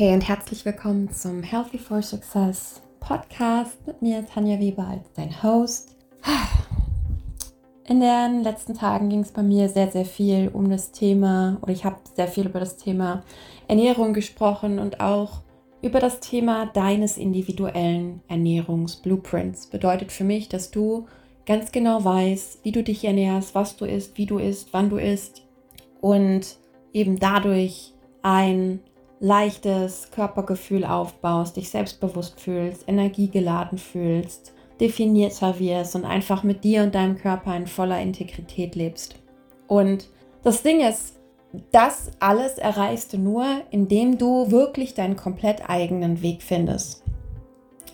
Hey und herzlich willkommen zum Healthy for Success Podcast mit mir, Tanja Weber, als dein Host. In den letzten Tagen ging es bei mir sehr, sehr viel um das Thema, oder ich habe sehr viel über das Thema Ernährung gesprochen und auch über das Thema deines individuellen Ernährungsblueprints. Bedeutet für mich, dass du ganz genau weißt, wie du dich ernährst, was du isst, wie du isst, wann du isst und eben dadurch ein leichtes Körpergefühl aufbaust, dich selbstbewusst fühlst, energiegeladen fühlst, definierter wirst und einfach mit dir und deinem Körper in voller Integrität lebst. Und das Ding ist, das alles erreichst du nur, indem du wirklich deinen komplett eigenen Weg findest.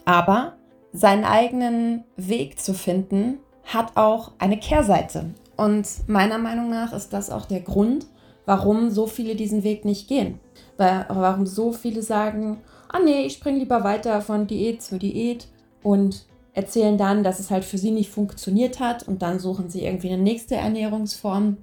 Aber seinen eigenen Weg zu finden, hat auch eine Kehrseite. Und meiner Meinung nach ist das auch der Grund, warum so viele diesen Weg nicht gehen. Warum so viele sagen, ah nee, ich springe lieber weiter von Diät zu Diät und erzählen dann, dass es halt für sie nicht funktioniert hat und dann suchen sie irgendwie eine nächste Ernährungsform.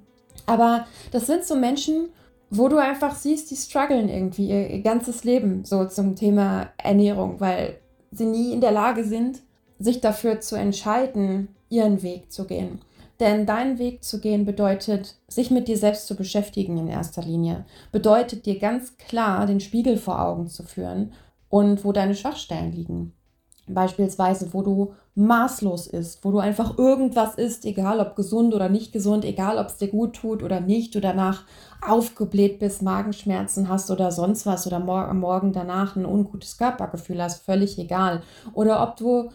Aber das sind so Menschen, wo du einfach siehst, die strugglen irgendwie ihr, ihr ganzes Leben so zum Thema Ernährung, weil sie nie in der Lage sind, sich dafür zu entscheiden, ihren Weg zu gehen. Denn deinen Weg zu gehen bedeutet, sich mit dir selbst zu beschäftigen in erster Linie. Bedeutet dir ganz klar den Spiegel vor Augen zu führen und wo deine Schwachstellen liegen. Beispielsweise, wo du maßlos isst, wo du einfach irgendwas isst, egal ob gesund oder nicht gesund, egal ob es dir gut tut oder nicht, du danach aufgebläht bist, Magenschmerzen hast oder sonst was oder mor morgen danach ein ungutes Körpergefühl hast, völlig egal. Oder ob du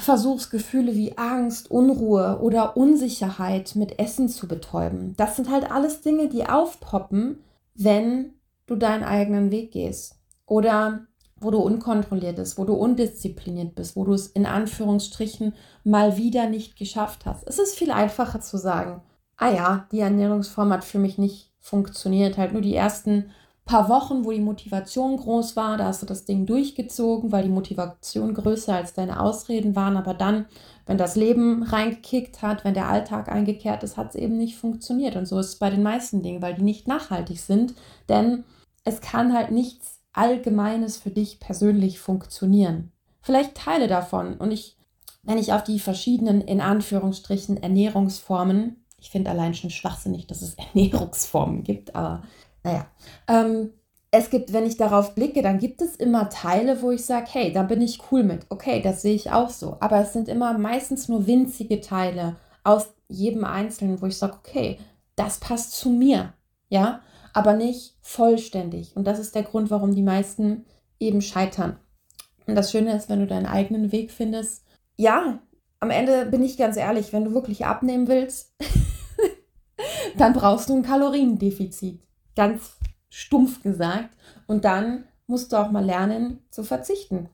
versuchst Gefühle wie Angst, Unruhe oder Unsicherheit mit Essen zu betäuben. Das sind halt alles Dinge, die aufpoppen, wenn du deinen eigenen Weg gehst. Oder wo du unkontrolliert bist, wo du undiszipliniert bist, wo du es in Anführungsstrichen mal wieder nicht geschafft hast. Es ist viel einfacher zu sagen, ah ja, die Ernährungsform hat für mich nicht funktioniert. Halt nur die ersten paar Wochen, wo die Motivation groß war, da hast du das Ding durchgezogen, weil die Motivation größer als deine Ausreden waren. Aber dann, wenn das Leben reingekickt hat, wenn der Alltag eingekehrt ist, hat es eben nicht funktioniert. Und so ist es bei den meisten Dingen, weil die nicht nachhaltig sind. Denn es kann halt nichts Allgemeines für dich persönlich funktionieren. Vielleicht Teile davon. Und ich, wenn ich auf die verschiedenen, in Anführungsstrichen, Ernährungsformen, ich finde allein schon schwachsinnig, dass es Ernährungsformen gibt, aber naja. Ähm, es gibt, wenn ich darauf blicke, dann gibt es immer Teile, wo ich sage, hey, da bin ich cool mit. Okay, das sehe ich auch so. Aber es sind immer meistens nur winzige Teile aus jedem Einzelnen, wo ich sage, okay, das passt zu mir. Ja, aber nicht vollständig. Und das ist der Grund, warum die meisten eben scheitern. Und das Schöne ist, wenn du deinen eigenen Weg findest, ja, am Ende bin ich ganz ehrlich, wenn du wirklich abnehmen willst, dann brauchst du ein Kaloriendefizit ganz stumpf gesagt. Und dann musst du auch mal lernen zu verzichten.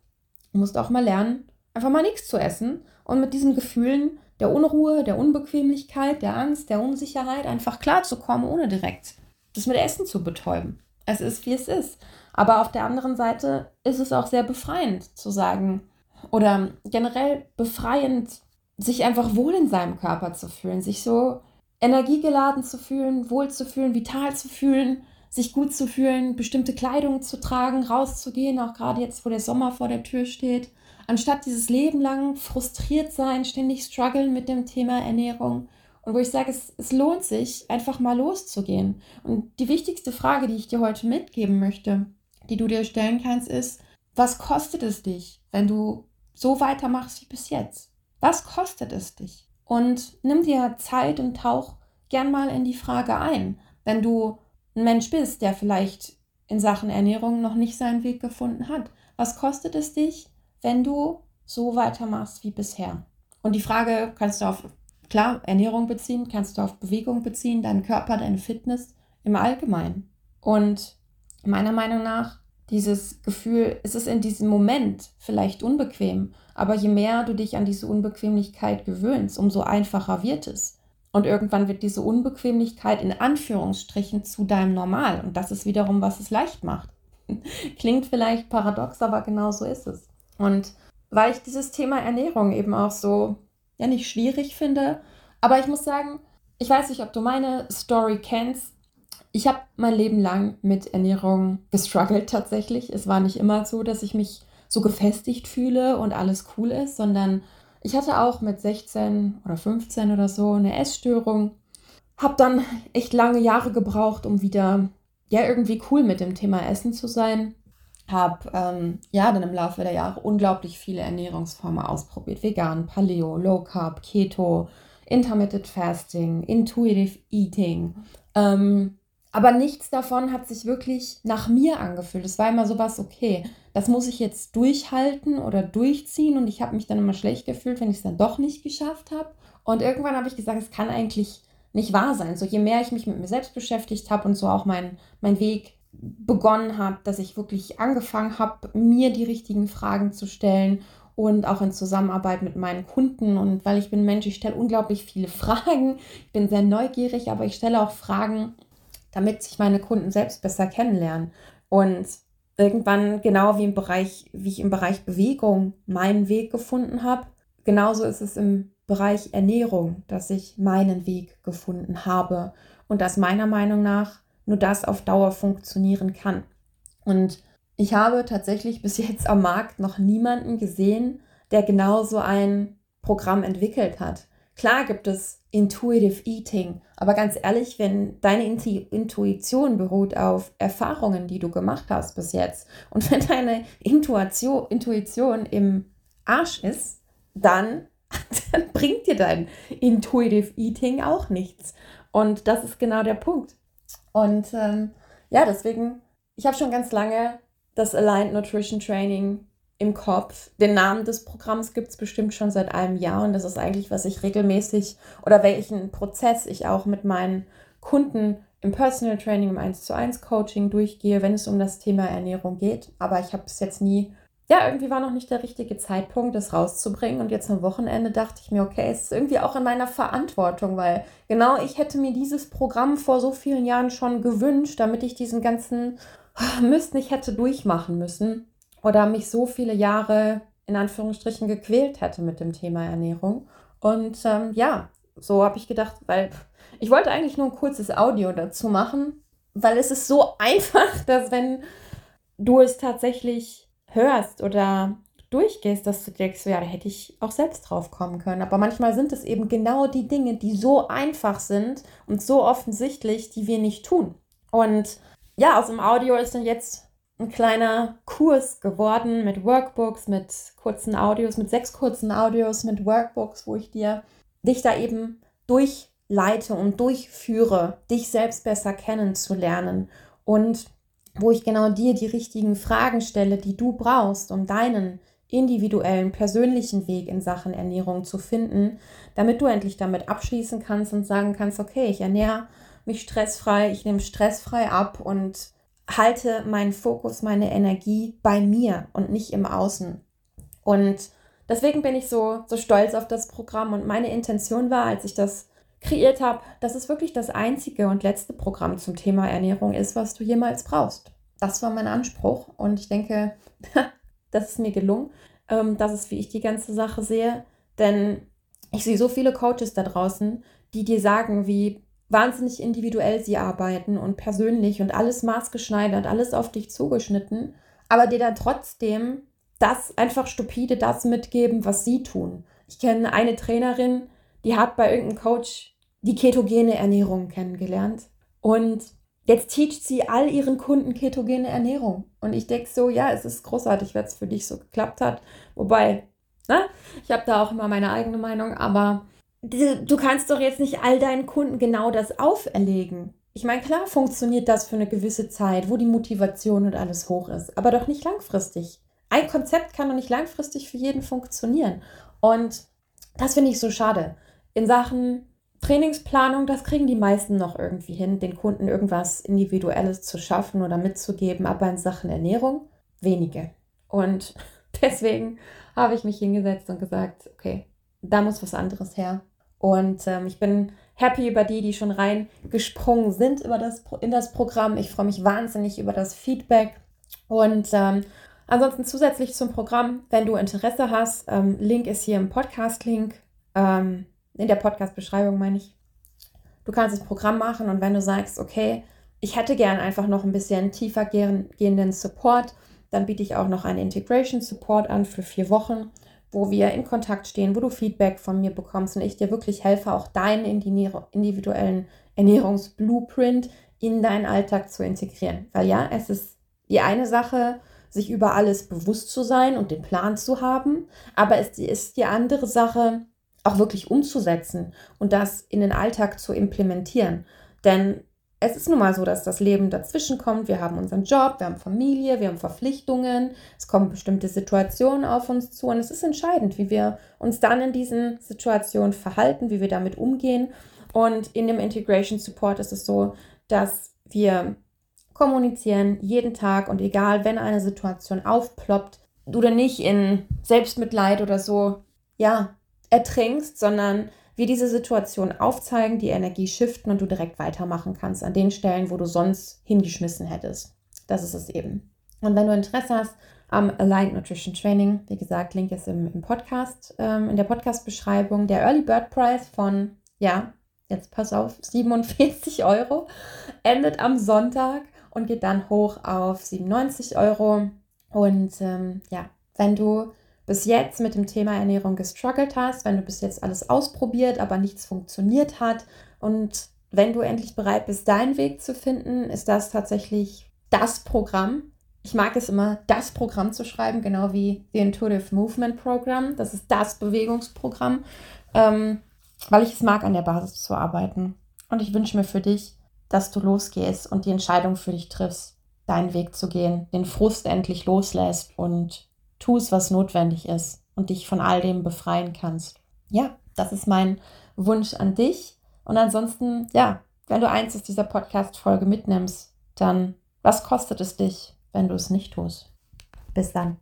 Du musst auch mal lernen, einfach mal nichts zu essen und mit diesen Gefühlen der Unruhe, der Unbequemlichkeit, der Angst, der Unsicherheit einfach klarzukommen, ohne direkt das mit Essen zu betäuben. Es ist, wie es ist. Aber auf der anderen Seite ist es auch sehr befreiend zu sagen oder generell befreiend, sich einfach wohl in seinem Körper zu fühlen, sich so energiegeladen zu fühlen, wohl zu fühlen, vital zu fühlen, sich gut zu fühlen, bestimmte Kleidung zu tragen, rauszugehen, auch gerade jetzt, wo der Sommer vor der Tür steht, anstatt dieses Leben lang frustriert sein, ständig strugglen mit dem Thema Ernährung. Und wo ich sage, es, es lohnt sich, einfach mal loszugehen. Und die wichtigste Frage, die ich dir heute mitgeben möchte, die du dir stellen kannst, ist, was kostet es dich, wenn du so weitermachst wie bis jetzt? Was kostet es dich? Und nimm dir Zeit und tauch gern mal in die Frage ein. Wenn du ein Mensch bist, der vielleicht in Sachen Ernährung noch nicht seinen Weg gefunden hat, was kostet es dich, wenn du so weitermachst wie bisher? Und die Frage kannst du auf, klar, Ernährung beziehen, kannst du auf Bewegung beziehen, deinen Körper, deine Fitness im Allgemeinen. Und meiner Meinung nach dieses Gefühl, es ist in diesem Moment vielleicht unbequem, aber je mehr du dich an diese Unbequemlichkeit gewöhnst, umso einfacher wird es. Und irgendwann wird diese Unbequemlichkeit in Anführungsstrichen zu deinem Normal. Und das ist wiederum, was es leicht macht. Klingt vielleicht paradox, aber genau so ist es. Und weil ich dieses Thema Ernährung eben auch so, ja, nicht schwierig finde, aber ich muss sagen, ich weiß nicht, ob du meine Story kennst. Ich habe mein Leben lang mit Ernährung gestruggelt tatsächlich. Es war nicht immer so, dass ich mich so gefestigt fühle und alles cool ist, sondern ich hatte auch mit 16 oder 15 oder so eine Essstörung. Habe dann echt lange Jahre gebraucht, um wieder ja irgendwie cool mit dem Thema Essen zu sein. Habe ähm, ja dann im Laufe der Jahre unglaublich viele Ernährungsformen ausprobiert. Vegan, Paleo, Low Carb, Keto, Intermittent Fasting, Intuitive Eating. Ähm, aber nichts davon hat sich wirklich nach mir angefühlt. Es war immer sowas, okay, das muss ich jetzt durchhalten oder durchziehen und ich habe mich dann immer schlecht gefühlt, wenn ich es dann doch nicht geschafft habe. Und irgendwann habe ich gesagt, es kann eigentlich nicht wahr sein. So je mehr ich mich mit mir selbst beschäftigt habe und so auch mein, mein Weg begonnen habe, dass ich wirklich angefangen habe, mir die richtigen Fragen zu stellen und auch in Zusammenarbeit mit meinen Kunden. Und weil ich bin Mensch, ich stelle unglaublich viele Fragen. Ich bin sehr neugierig, aber ich stelle auch Fragen, damit sich meine Kunden selbst besser kennenlernen. Und irgendwann, genau wie im Bereich, wie ich im Bereich Bewegung meinen Weg gefunden habe, genauso ist es im Bereich Ernährung, dass ich meinen Weg gefunden habe und dass meiner Meinung nach nur das auf Dauer funktionieren kann. Und ich habe tatsächlich bis jetzt am Markt noch niemanden gesehen, der genauso ein Programm entwickelt hat. Klar gibt es Intuitive Eating, aber ganz ehrlich, wenn deine Intuition beruht auf Erfahrungen, die du gemacht hast bis jetzt, und wenn deine Intuition, Intuition im Arsch ist, dann, dann bringt dir dein Intuitive Eating auch nichts. Und das ist genau der Punkt. Und ähm, ja, deswegen, ich habe schon ganz lange das Aligned Nutrition Training im Kopf. Den Namen des Programms gibt es bestimmt schon seit einem Jahr und das ist eigentlich, was ich regelmäßig oder welchen Prozess ich auch mit meinen Kunden im Personal Training, im 1 zu 1 Coaching durchgehe, wenn es um das Thema Ernährung geht. Aber ich habe es jetzt nie, ja, irgendwie war noch nicht der richtige Zeitpunkt, das rauszubringen. Und jetzt am Wochenende dachte ich mir, okay, es ist irgendwie auch in meiner Verantwortung, weil genau ich hätte mir dieses Programm vor so vielen Jahren schon gewünscht, damit ich diesen ganzen Mist nicht hätte durchmachen müssen oder mich so viele Jahre in Anführungsstrichen gequält hätte mit dem Thema Ernährung. Und ähm, ja, so habe ich gedacht, weil ich wollte eigentlich nur ein kurzes Audio dazu machen, weil es ist so einfach, dass wenn du es tatsächlich hörst oder durchgehst, dass du denkst, ja, da hätte ich auch selbst drauf kommen können. Aber manchmal sind es eben genau die Dinge, die so einfach sind und so offensichtlich, die wir nicht tun. Und ja, aus dem Audio ist dann jetzt ein kleiner Kurs geworden mit Workbooks, mit kurzen Audios, mit sechs kurzen Audios, mit Workbooks, wo ich dir dich da eben durchleite und durchführe, dich selbst besser kennenzulernen. Und wo ich genau dir die richtigen Fragen stelle, die du brauchst, um deinen individuellen, persönlichen Weg in Sachen Ernährung zu finden, damit du endlich damit abschließen kannst und sagen kannst, okay, ich ernähre mich stressfrei, ich nehme stressfrei ab und halte meinen Fokus, meine Energie bei mir und nicht im Außen. Und deswegen bin ich so, so stolz auf das Programm und meine Intention war, als ich das kreiert habe, dass es wirklich das einzige und letzte Programm zum Thema Ernährung ist, was du jemals brauchst. Das war mein Anspruch und ich denke, das ist mir gelungen. Ähm, das ist, wie ich die ganze Sache sehe, denn ich sehe so viele Coaches da draußen, die dir sagen, wie wahnsinnig individuell sie arbeiten und persönlich und alles maßgeschneidert, alles auf dich zugeschnitten, aber dir dann trotzdem das einfach stupide das mitgeben, was sie tun. Ich kenne eine Trainerin, die hat bei irgendeinem Coach die ketogene Ernährung kennengelernt und jetzt teacht sie all ihren Kunden ketogene Ernährung. Und ich denke so, ja, es ist großartig, wenn es für dich so geklappt hat. Wobei, ne, ich habe da auch immer meine eigene Meinung, aber du kannst doch jetzt nicht all deinen Kunden genau das auferlegen. Ich meine, klar funktioniert das für eine gewisse Zeit, wo die Motivation und alles hoch ist, aber doch nicht langfristig. Ein Konzept kann doch nicht langfristig für jeden funktionieren. Und das finde ich so schade. In Sachen Trainingsplanung, das kriegen die meisten noch irgendwie hin, den Kunden irgendwas Individuelles zu schaffen oder mitzugeben, aber in Sachen Ernährung wenige. Und deswegen habe ich mich hingesetzt und gesagt, okay, da muss was anderes her. Und ähm, ich bin happy über die, die schon reingesprungen sind über das, in das Programm. Ich freue mich wahnsinnig über das Feedback. Und ähm, ansonsten zusätzlich zum Programm, wenn du Interesse hast, ähm, Link ist hier im Podcast-Link, ähm, in der Podcast-Beschreibung meine ich. Du kannst das Programm machen und wenn du sagst, okay, ich hätte gern einfach noch ein bisschen tiefer gehenden Support, dann biete ich auch noch einen Integration Support an für vier Wochen, wo wir in Kontakt stehen, wo du Feedback von mir bekommst und ich dir wirklich helfe, auch deinen individuellen Ernährungsblueprint in deinen Alltag zu integrieren. Weil ja, es ist die eine Sache, sich über alles bewusst zu sein und den Plan zu haben, aber es ist die andere Sache, auch wirklich umzusetzen und das in den Alltag zu implementieren. Denn es ist nun mal so, dass das Leben dazwischen kommt. Wir haben unseren Job, wir haben Familie, wir haben Verpflichtungen, es kommen bestimmte Situationen auf uns zu und es ist entscheidend, wie wir uns dann in diesen Situationen verhalten, wie wir damit umgehen. Und in dem Integration Support ist es so, dass wir kommunizieren jeden Tag und egal, wenn eine Situation aufploppt, du dann nicht in Selbstmitleid oder so, ja, ertrinkst, sondern wir diese Situation aufzeigen, die Energie shiften und du direkt weitermachen kannst an den Stellen, wo du sonst hingeschmissen hättest. Das ist es eben. Und wenn du Interesse hast am Aligned Nutrition Training, wie gesagt, Link ist im, im Podcast, ähm, in der Podcast-Beschreibung, der Early Bird Price von, ja, jetzt pass auf, 47 Euro, endet am Sonntag und geht dann hoch auf 97 Euro. Und ähm, ja, wenn du bis jetzt mit dem Thema Ernährung gestruggelt hast, wenn du bis jetzt alles ausprobiert, aber nichts funktioniert hat und wenn du endlich bereit bist, deinen Weg zu finden, ist das tatsächlich das Programm. Ich mag es immer, das Programm zu schreiben, genau wie The Intuitive Movement Program. Das ist das Bewegungsprogramm, ähm, weil ich es mag, an der Basis zu arbeiten. Und ich wünsche mir für dich, dass du losgehst und die Entscheidung für dich triffst, deinen Weg zu gehen, den Frust endlich loslässt und tust, was notwendig ist und dich von all dem befreien kannst. Ja, das ist mein Wunsch an dich. Und ansonsten, ja, wenn du eins aus dieser Podcast-Folge mitnimmst, dann was kostet es dich, wenn du es nicht tust? Bis dann.